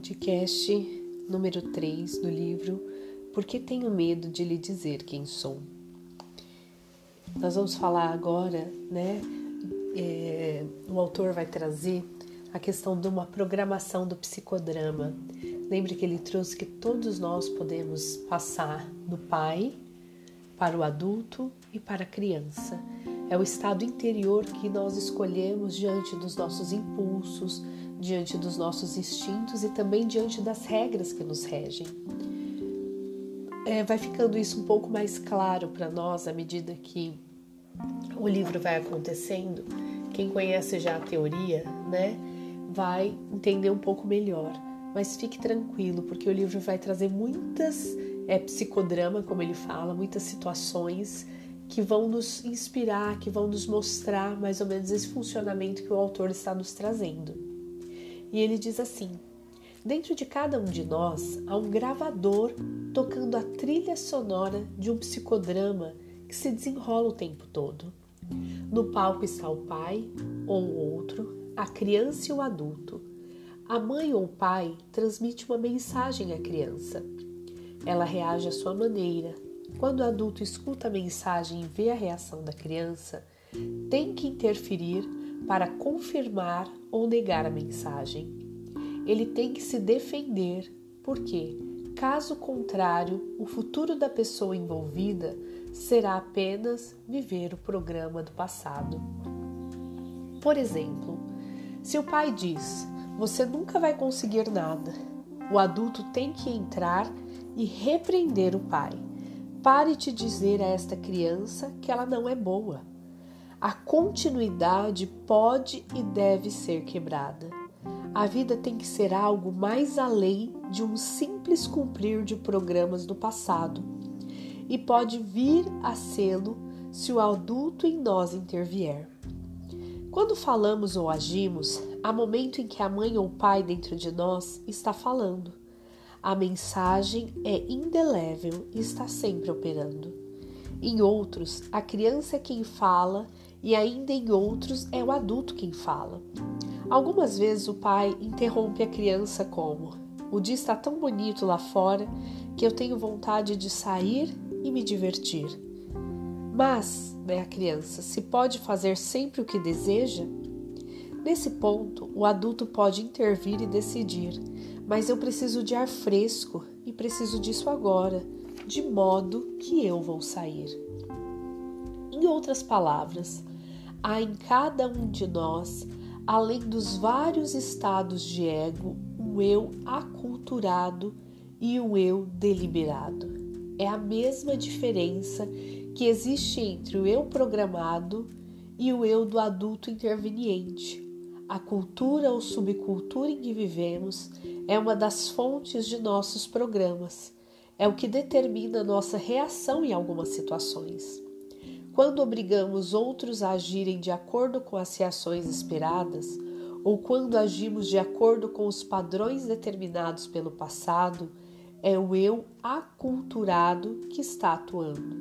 podcast número 3 do livro Por que Tenho Medo de Lhe Dizer Quem Sou? Nós vamos falar agora, né? É, o autor vai trazer a questão de uma programação do psicodrama. Lembre que ele trouxe que todos nós podemos passar do pai para o adulto e para a criança. É o estado interior que nós escolhemos diante dos nossos impulsos, diante dos nossos instintos e também diante das regras que nos regem. É, vai ficando isso um pouco mais claro para nós à medida que o livro vai acontecendo. Quem conhece já a teoria, né, vai entender um pouco melhor. Mas fique tranquilo, porque o livro vai trazer muitas é psicodrama, como ele fala, muitas situações que vão nos inspirar, que vão nos mostrar mais ou menos esse funcionamento que o autor está nos trazendo. E ele diz assim: Dentro de cada um de nós há um gravador tocando a trilha sonora de um psicodrama que se desenrola o tempo todo. No palco está o pai ou o outro, a criança e o adulto. A mãe ou o pai transmite uma mensagem à criança. Ela reage à sua maneira. Quando o adulto escuta a mensagem e vê a reação da criança, tem que interferir para confirmar ou negar a mensagem. Ele tem que se defender, porque, caso contrário, o futuro da pessoa envolvida será apenas viver o programa do passado. Por exemplo, se o pai diz: Você nunca vai conseguir nada, o adulto tem que entrar e repreender o pai. Pare de dizer a esta criança que ela não é boa a continuidade pode e deve ser quebrada. A vida tem que ser algo mais além de um simples cumprir de programas do passado e pode vir a sê-lo se o adulto em nós intervier. Quando falamos ou agimos, há momento em que a mãe ou o pai dentro de nós está falando. A mensagem é indelével e está sempre operando. Em outros, a criança é quem fala e ainda em outros é o adulto quem fala. Algumas vezes o pai interrompe a criança como: "O dia está tão bonito lá fora que eu tenho vontade de sair e me divertir". Mas, né, a criança, se pode fazer sempre o que deseja? Nesse ponto, o adulto pode intervir e decidir, mas eu preciso de ar fresco e preciso disso agora, de modo que eu vou sair. Em outras palavras, há em cada um de nós, além dos vários estados de ego, um eu aculturado e um eu deliberado. É a mesma diferença que existe entre o eu programado e o eu do adulto interveniente. A cultura ou subcultura em que vivemos é uma das fontes de nossos programas, é o que determina nossa reação em algumas situações. Quando obrigamos outros a agirem de acordo com as reações esperadas, ou quando agimos de acordo com os padrões determinados pelo passado, é o eu aculturado que está atuando.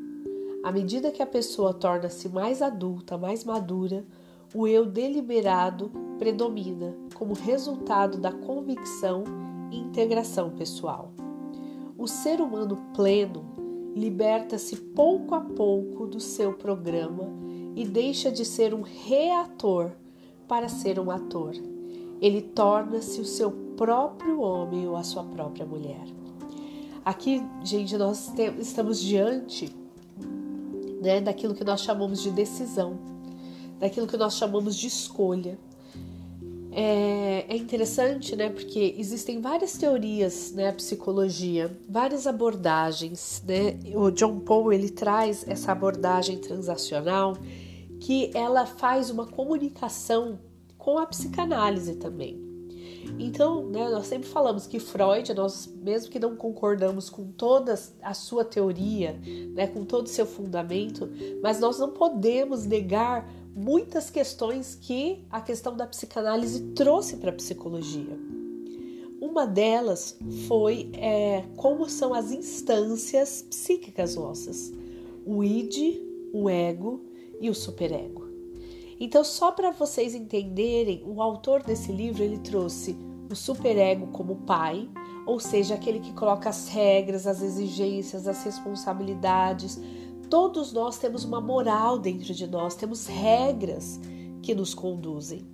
À medida que a pessoa torna-se mais adulta, mais madura, o eu deliberado predomina como resultado da convicção e integração pessoal. O ser humano pleno liberta-se pouco a pouco do seu programa e deixa de ser um reator para ser um ator. Ele torna-se o seu próprio homem ou a sua própria mulher. Aqui, gente, nós estamos diante né, daquilo que nós chamamos de decisão, daquilo que nós chamamos de escolha. É, é, interessante, né? Porque existem várias teorias, né? A psicologia, várias abordagens, né? O John Paul ele traz essa abordagem transacional que ela faz uma comunicação com a psicanálise também. Então, né, nós sempre falamos que Freud, nós mesmo que não concordamos com toda a sua teoria, né, com todo o seu fundamento, mas nós não podemos negar muitas questões que a questão da psicanálise trouxe para a psicologia. Uma delas foi é, como são as instâncias psíquicas nossas: o id, o ego e o superego. Então, só para vocês entenderem, o autor desse livro ele trouxe o superego como pai, ou seja, aquele que coloca as regras, as exigências, as responsabilidades. Todos nós temos uma moral dentro de nós, temos regras que nos conduzem.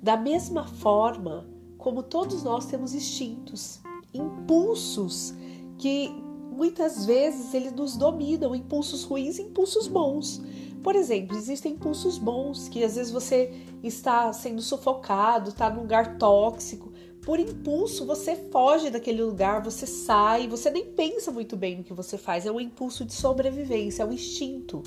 Da mesma forma como todos nós temos instintos, impulsos que muitas vezes eles nos dominam, impulsos ruins e impulsos bons. Por exemplo, existem impulsos bons que às vezes você está sendo sufocado, está num lugar tóxico. Por impulso, você foge daquele lugar, você sai, você nem pensa muito bem no que você faz. É um impulso de sobrevivência, é um instinto.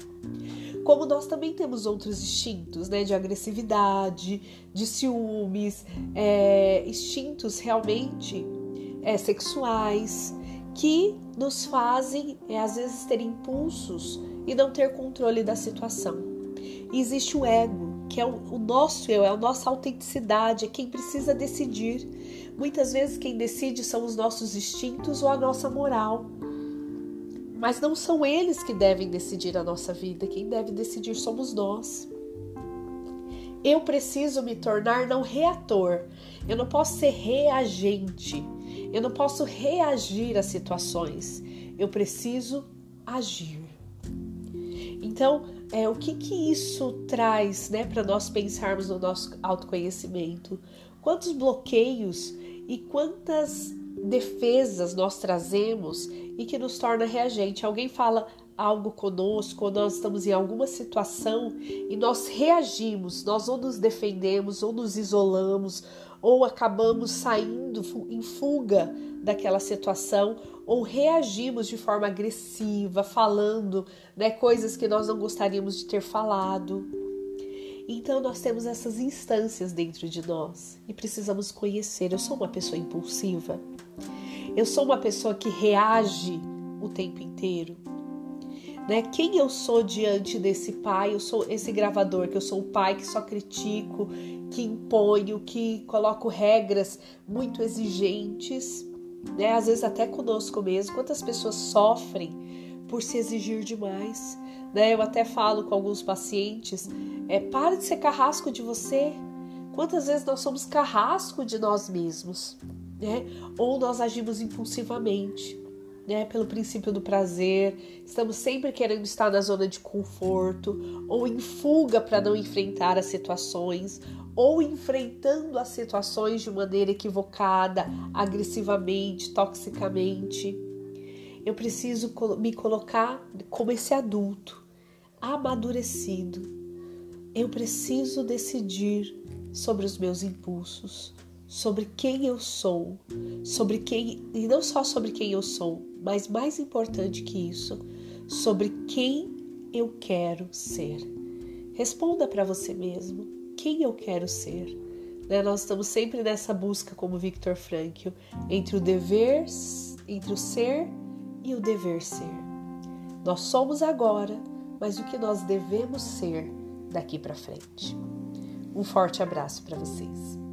Como nós também temos outros instintos, né? De agressividade, de ciúmes, é, instintos realmente é, sexuais, que nos fazem, é, às vezes, ter impulsos e não ter controle da situação. E existe o ego, que é o, o nosso eu, é a nossa autenticidade, é quem precisa decidir. Muitas vezes quem decide são os nossos instintos ou a nossa moral. Mas não são eles que devem decidir a nossa vida, quem deve decidir somos nós. Eu preciso me tornar não reator, eu não posso ser reagente, eu não posso reagir às situações, eu preciso agir. Então, é, o que, que isso traz né, para nós pensarmos no nosso autoconhecimento? Quantos bloqueios e quantas defesas nós trazemos e que nos torna reagente? Alguém fala algo conosco, ou nós estamos em alguma situação e nós reagimos, nós ou nos defendemos, ou nos isolamos, ou acabamos saindo em fuga daquela situação, ou reagimos de forma agressiva, falando né, coisas que nós não gostaríamos de ter falado. Então nós temos essas instâncias dentro de nós e precisamos conhecer. Eu sou uma pessoa impulsiva. Eu sou uma pessoa que reage o tempo inteiro. Né? Quem eu sou diante desse pai? Eu sou esse gravador, que eu sou o pai que só critico, que imponho, que coloco regras muito exigentes né? Às vezes até conosco mesmo. Quantas pessoas sofrem por se exigir demais, né? Eu até falo com alguns pacientes, é, para de ser carrasco de você. Quantas vezes nós somos carrasco de nós mesmos, né? Ou nós agimos impulsivamente, né? Pelo princípio do prazer, estamos sempre querendo estar na zona de conforto, ou em fuga para não enfrentar as situações, ou enfrentando as situações de maneira equivocada, agressivamente, toxicamente. Eu preciso me colocar como esse adulto, amadurecido. Eu preciso decidir sobre os meus impulsos, sobre quem eu sou, sobre quem e não só sobre quem eu sou, mas mais importante que isso, sobre quem eu quero ser. Responda para você mesmo quem eu quero ser. Né? Nós estamos sempre nessa busca, como Victor Frankl, entre o dever, entre o ser e o dever ser. Nós somos agora, mas o que nós devemos ser daqui para frente. Um forte abraço para vocês.